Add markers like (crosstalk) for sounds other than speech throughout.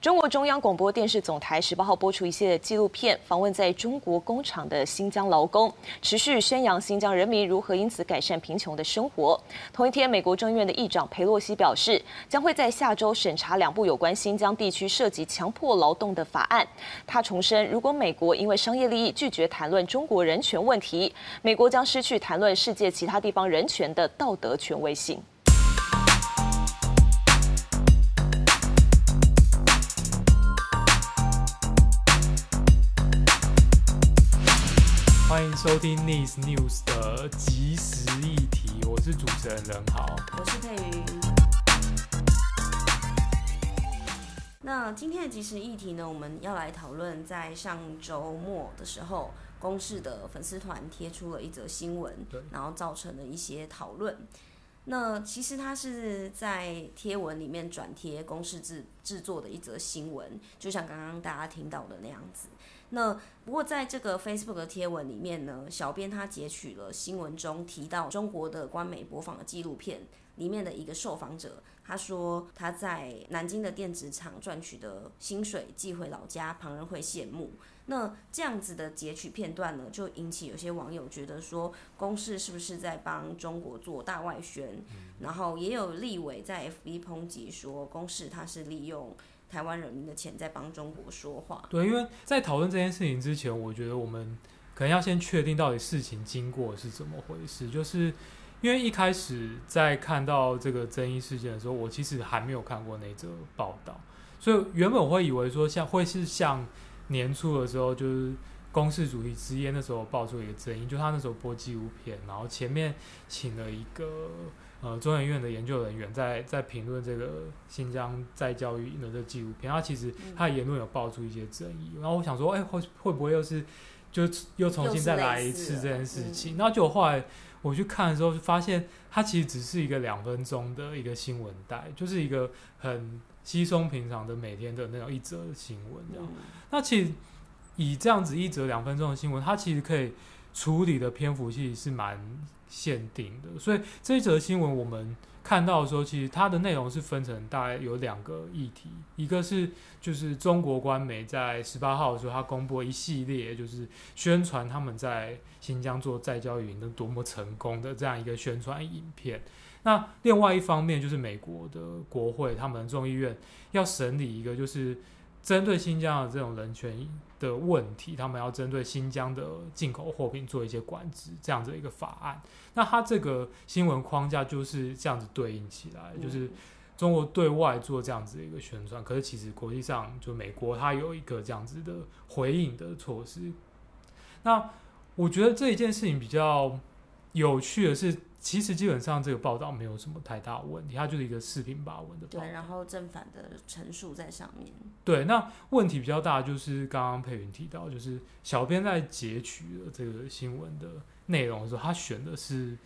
中国中央广播电视总台十八号播出一系列纪录片，访问在中国工厂的新疆劳工，持续宣扬新疆人民如何因此改善贫穷的生活。同一天，美国众议院的议长裴洛西表示，将会在下周审查两部有关新疆地区涉及强迫劳动的法案。他重申，如果美国因为商业利益拒绝谈论中国人权问题，美国将失去谈论世界其他地方人权的道德权威性。欢迎收听 Nice News 的即时议题，我是主持人任豪，我是佩云。那今天的即时议题呢，我们要来讨论，在上周末的时候，公视的粉丝团贴出了一则新闻，然后造成了一些讨论。那其实他是在贴文里面转贴公视制制作的一则新闻，就像刚刚大家听到的那样子。那不过，在这个 Facebook 的贴文里面呢，小编他截取了新闻中提到中国的官媒播放的纪录片里面的一个受访者，他说他在南京的电子厂赚取的薪水寄回老家，旁人会羡慕。那这样子的截取片段呢，就引起有些网友觉得说，公视是不是在帮中国做大外宣？然后也有立委在 FB 抨击说，公视他是利用。台湾人民的钱在帮中国说话。对，因为在讨论这件事情之前，我觉得我们可能要先确定到底事情经过是怎么回事。就是因为一开始在看到这个争议事件的时候，我其实还没有看过那则报道，所以原本我会以为说像会是像年初的时候，就是公视主题之夜那时候爆出一个争议，就他那时候播纪录片，然后前面请了一个。呃，中研院的研究人员在在评论这个新疆再教育的这纪录片，他其实他的言论有爆出一些争议，嗯、然后我想说，哎、欸，会会不会又是就又重新再来一次这件事情？然后就后来我去看的时候，就发现它其实只是一个两分钟的一个新闻带，就是一个很稀松平常的每天的那种一则新闻这样。嗯、那其实以这样子一则两分钟的新闻，它其实可以处理的篇幅其实是蛮。限定的，所以这一则新闻我们看到的时候，其实它的内容是分成大概有两个议题，一个是就是中国官媒在十八号的时候，它公布一系列就是宣传他们在新疆做再教育营的多么成功的这样一个宣传影片。那另外一方面就是美国的国会，他们众议院要审理一个就是。针对新疆的这种人权的问题，他们要针对新疆的进口货品做一些管制，这样子一个法案。那它这个新闻框架就是这样子对应起来，就是中国对外做这样子的一个宣传，可是其实国际上就美国它有一个这样子的回应的措施。那我觉得这一件事情比较有趣的是。其实基本上这个报道没有什么太大问题，它就是一个四平八稳的报道。对，然后正反的陈述在上面。对，那问题比较大就是刚刚佩云提到，就是小编在截取了这个新闻的内容的时候，他选的是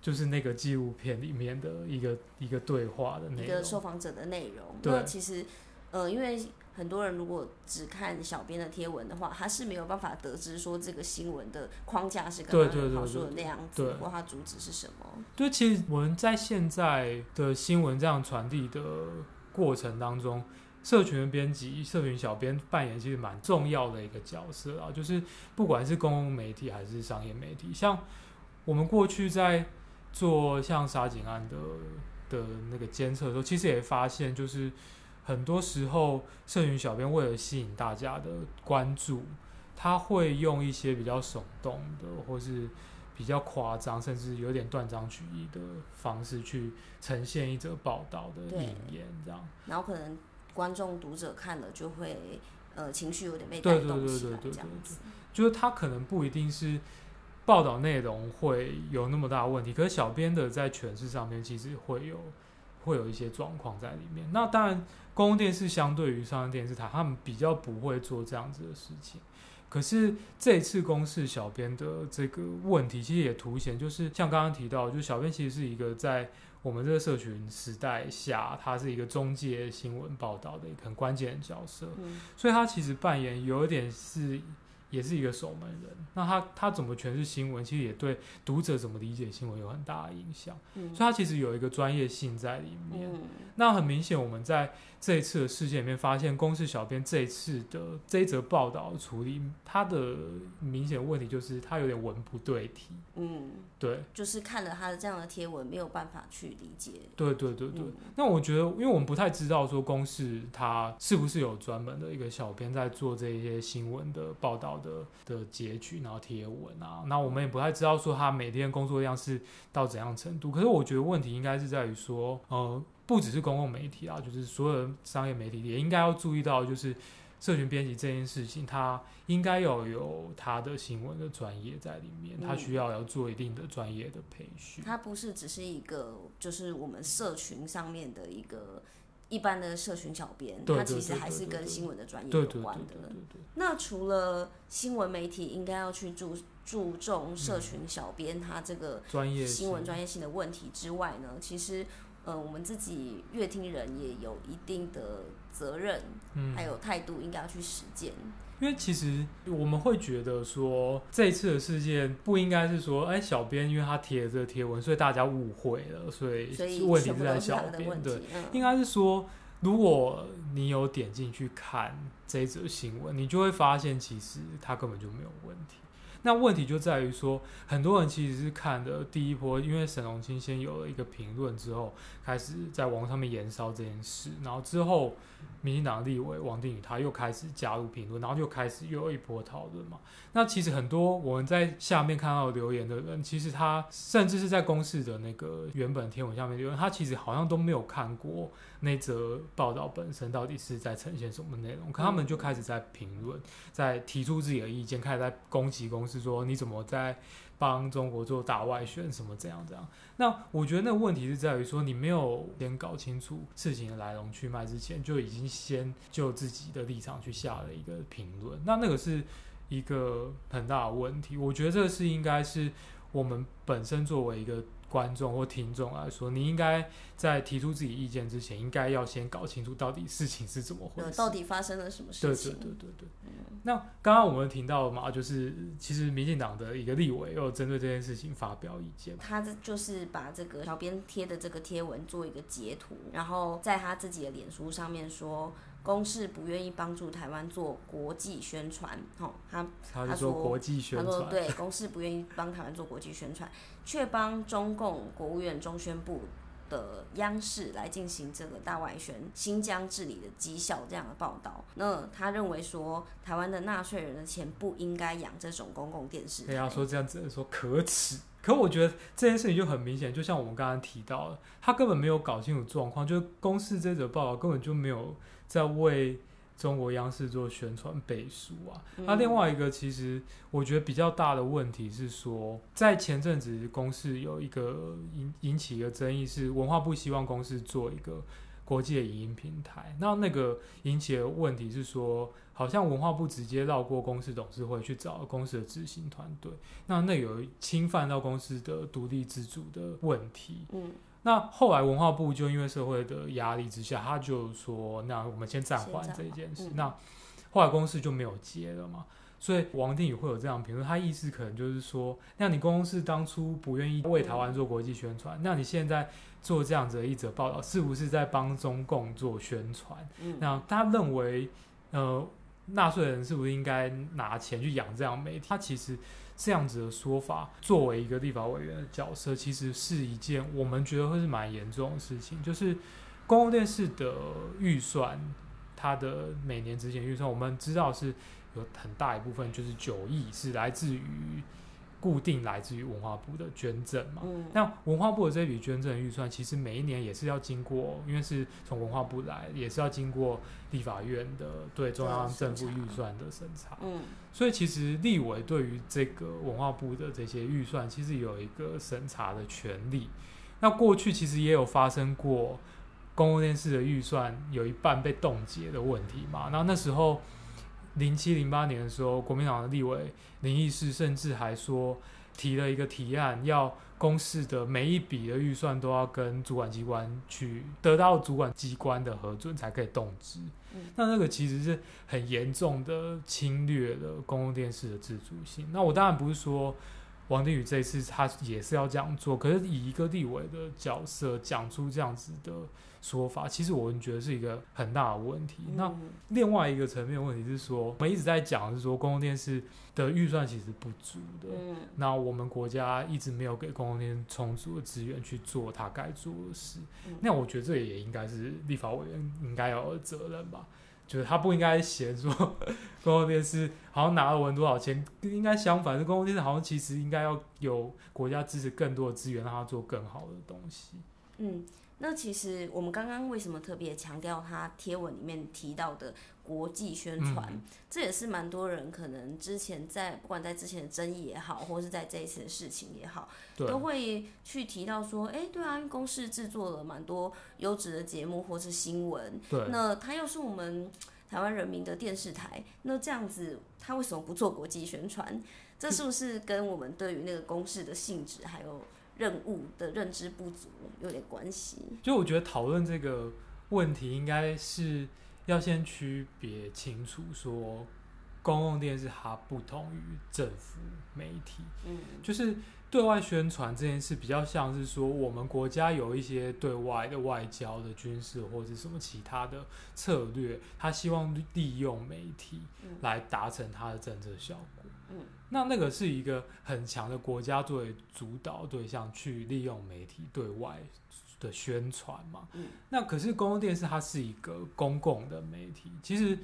就是那个纪录片里面的一个一个对话的内容，一个受访者的内容。对，那其实呃，因为。很多人如果只看小编的贴文的话，他是没有办法得知说这个新闻的框架是刚刚好说的那样子，或他主旨是什么。对，其实我们在现在的新闻这样传递的过程当中，社群的编辑、社群小编扮演其实蛮重要的一个角色啊。就是不管是公共媒体还是商业媒体，像我们过去在做像沙井案的的那个监测的时候，其实也发现就是。很多时候，社群小编为了吸引大家的关注，他会用一些比较耸动的，或是比较夸张，甚至有点断章取义的方式去呈现一则报道的引言，这样。然后可能观众读者看了就会，呃，情绪有点被带动起来，这样子。就是他可能不一定是报道内容会有那么大的问题，可是小编的在诠释上面其实会有。会有一些状况在里面。那当然，公共电视相对于商业电视台，他们比较不会做这样子的事情。可是这次公示小编的这个问题，其实也凸显，就是像刚刚提到，就小编其实是一个在我们这个社群时代下，他是一个中介新闻报道的一个很关键的角色。嗯。所以他其实扮演有一点是也是一个守门人，那他他怎么诠释新闻，其实也对读者怎么理解新闻有很大的影响。嗯，所以他其实有一个专业性在里面。嗯，那很明显，我们在这一次的事件里面发现，公视小编这一次的这一则报道处理，他的明显问题就是他有点文不对题。嗯，对，就是看了他的这样的贴文，没有办法去理解。对对对对。嗯，那我觉得，因为我们不太知道说公视他是不是有专门的一个小编在做这些新闻的报道。的的结局，然后贴文啊，那我们也不太知道说他每天工作量是到怎样程度。可是我觉得问题应该是在于说，呃，不只是公共媒体啊，就是所有的商业媒体也应该要注意到，就是社群编辑这件事情，他应该要有他的新闻的专业在里面，他需要要做一定的专业的培训。他不是只是一个，就是我们社群上面的一个。一般的社群小编，他其实还是跟新闻的专业有关的。那除了新闻媒体应该要去注注重社群小编他这个专业新闻专业性的问题之外呢，其实呃我们自己乐听人也有一定的责任，还有态度应该要去实践。因为其实我们会觉得说，这一次的事件不应该是说，哎，小编因为他贴了这个贴文，所以大家误会了，所以问题是在小编。对，应该是说，如果你有点进去看这一则新闻，你就会发现，其实他根本就没有问题。那问题就在于说，很多人其实是看的第一波，因为沈荣清先有了一个评论之后，开始在网上面燃烧这件事，然后之后。民进党立委王定宇他又开始加入评论，然后又开始又一波讨论嘛。那其实很多我们在下面看到留言的人，其实他甚至是在公视的那个原本天文下面留言，他其实好像都没有看过那则报道本身到底是在呈现什么内容，可他们就开始在评论，在提出自己的意见，开始在攻击公司，说你怎么在。帮中国做大外宣什么这样这样，那我觉得那个问题是在于说，你没有先搞清楚事情的来龙去脉之前，就已经先就自己的立场去下了一个评论，那那个是一个很大的问题。我觉得这是应该是我们本身作为一个。观众或听众来说，你应该在提出自己意见之前，应该要先搞清楚到底事情是怎么回事，到底发生了什么事情。对对对对对。嗯、那刚刚我们听到了嘛，就是其实民进党的一个立委又针对这件事情发表意见，他这就是把这个小编贴的这个贴文做一个截图，然后在他自己的脸书上面说。公视不愿意帮助台湾做国际宣传，吼，他他说国际宣传，他说对，公视不愿意帮台湾做国际宣传，却帮中共国务院中宣部的央视来进行这个大外宣新疆治理的绩效这样的报道。那他认为说，台湾的纳税人的钱不应该养这种公共电视。对啊，说这样子说可耻。可我觉得这件事情就很明显，就像我们刚刚提到的，他根本没有搞清楚状况，就是公示这则报道根本就没有。在为中国央视做宣传背书啊。那另外一个，其实我觉得比较大的问题是说，在前阵子公司有一个引引起一个争议，是文化部希望公司做一个国际的影音平台。那那个引起的问题是说，好像文化部直接绕过公司董事会去找公司的执行团队，那那有侵犯到公司的独立自主的问题。嗯。那后来文化部就因为社会的压力之下，他就说：“那我们先暂缓这一件事。”那后来公司就没有接了嘛。所以王定宇会有这样评论，他意思可能就是说：“那你公司当初不愿意为台湾做国际宣传，那你现在做这样子的一则报道，是不是在帮中共做宣传？”那他认为，呃，纳税人是不是应该拿钱去养这样媒体？他其实。这样子的说法，作为一个立法委员的角色，其实是一件我们觉得会是蛮严重的事情。就是公共电视的预算，它的每年执行预算，我们知道是有很大一部分就是九亿是来自于。固定来自于文化部的捐赠嘛，嗯，那文化部的这笔捐赠预算，其实每一年也是要经过，因为是从文化部来，也是要经过立法院的对中央政府预算的审查，嗯，所以其实立委对于这个文化部的这些预算，其实有一个审查的权利。那过去其实也有发生过公共电视的预算有一半被冻结的问题嘛，然后那时候。零七零八年的时候，国民党的立委林义士甚至还说，提了一个提案，要公示的每一笔的预算都要跟主管机关去得到主管机关的核准才可以动职。嗯、那那个其实是很严重的侵略了公共电视的自主性。那我当然不是说。王定宇这一次他也是要这样做，可是以一个立委的角色讲出这样子的说法，其实我们觉得是一个很大的问题。嗯、那另外一个层面问题是说，我们一直在讲是说公共电视的预算其实不足的。嗯、那我们国家一直没有给公共电视充足的资源去做它该做的事。嗯、那我觉得这也应该是立法委员应该有的责任吧。就是他不应该嫌说 (laughs) 公共电视好像拿了我们多少钱，应该相反，是公共电视好像其实应该要有国家支持更多的资源，让他做更好的东西。嗯，那其实我们刚刚为什么特别强调他贴文里面提到的？国际宣传，嗯、这也是蛮多人可能之前在不管在之前的争议也好，或是在这一次的事情也好，都会去提到说，哎，对啊，因为公视制作了蛮多优质的节目或是新闻，对那他又是我们台湾人民的电视台，那这样子他为什么不做国际宣传？这是不是跟我们对于那个公视的性质还有任务的认知不足有点关系？就我觉得讨论这个问题应该是。要先区别清楚，说公共电视它不同于政府媒体，嗯，就是对外宣传这件事比较像是说，我们国家有一些对外的外交的军事或者什么其他的策略，他希望利用媒体来达成他的政策效果，嗯，那那个是一个很强的国家作为主导对象去利用媒体对外。的宣传嘛，嗯，那可是公共电视它是一个公共的媒体。其实，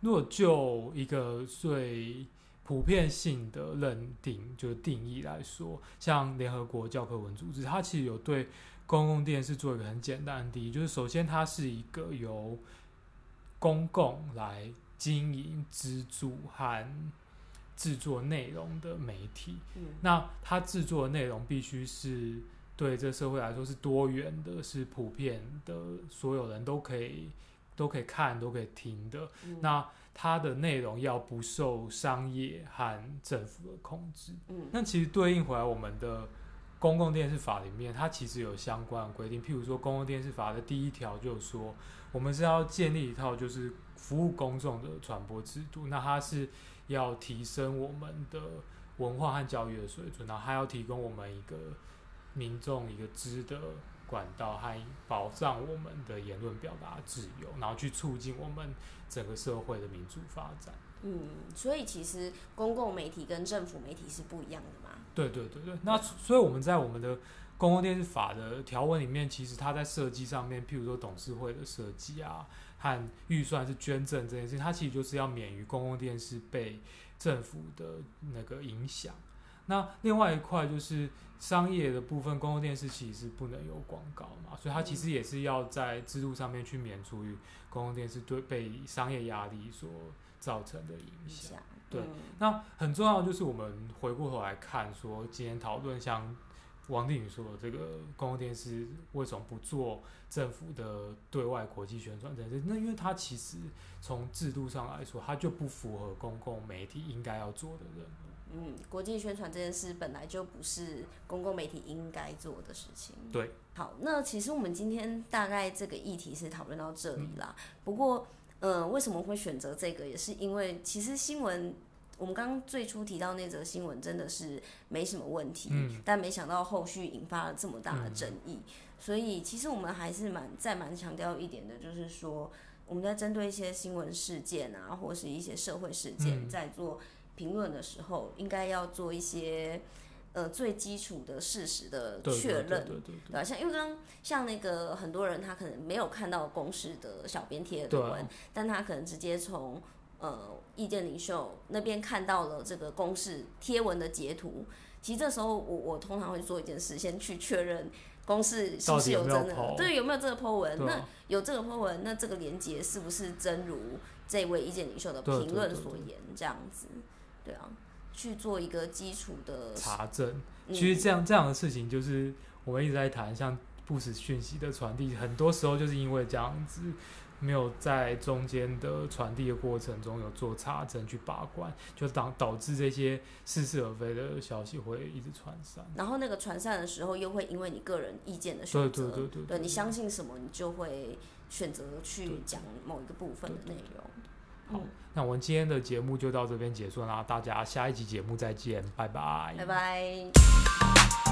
如果就一个最普遍性的认定，就是定义来说，像联合国教科文组织，它其实有对公共电视做一个很简单的定义，就是首先它是一个由公共来经营、资助和制作内容的媒体。嗯，那它制作的内容必须是。对这社会来说是多元的，是普遍的，所有人都可以都可以看，都可以听的。嗯、那它的内容要不受商业和政府的控制。嗯，那其实对应回来，我们的公共电视法里面，它其实有相关的规定。譬如说，公共电视法的第一条就是说，我们是要建立一套就是服务公众的传播制度。那它是要提升我们的文化和教育的水准，然后还要提供我们一个。民众一个知的管道，还保障我们的言论表达自由，然后去促进我们整个社会的民主发展。嗯，所以其实公共媒体跟政府媒体是不一样的嘛？对对对对。那所以我们在我们的公共电视法的条文里面，其实它在设计上面，譬如说董事会的设计啊，和预算是捐赠这件事情，它其实就是要免于公共电视被政府的那个影响。那另外一块就是商业的部分，公共电视其实是不能有广告嘛，所以它其实也是要在制度上面去免除于公共电视对被商业压力所造成的影响。对，那很重要就是我们回过头来看，说今天讨论像王定宇说的这个公共电视为什么不做政府的对外国际宣传这件事？那因为它其实从制度上来说，它就不符合公共媒体应该要做的任务。嗯，国际宣传这件事本来就不是公共媒体应该做的事情。对，好，那其实我们今天大概这个议题是讨论到这里啦。嗯、不过，呃，为什么会选择这个，也是因为其实新闻，我们刚刚最初提到那则新闻真的是没什么问题，嗯、但没想到后续引发了这么大的争议。嗯、所以，其实我们还是蛮再蛮强调一点的，就是说我们在针对一些新闻事件啊，或是一些社会事件，嗯、在做。评论的时候，应该要做一些呃最基础的事实的确认，对吧？像因为刚刚像那个很多人他可能没有看到公式的小编贴的文，啊、但他可能直接从呃意见领袖那边看到了这个公式贴文的截图。其实这时候我我通常会做一件事，先去确认公式是不是有真的，有有对，有没有这个 po 文？啊、那有这个 po 文，那这个连接是不是真如这位意见领袖的评论所言这样子？对啊，去做一个基础的查证。其实这样这样的事情，就是我们一直在谈，像不实讯息的传递，很多时候就是因为这样子，没有在中间的传递的过程中有做查证去把关，就导导致这些似是而非的消息会一直传散。然后那个传散的时候，又会因为你个人意见的选择，对对对对，对，对你相信什么，你就会选择去讲某一个部分的内容。好，那我们今天的节目就到这边结束啦，大家下一集节目再见，拜拜，拜拜。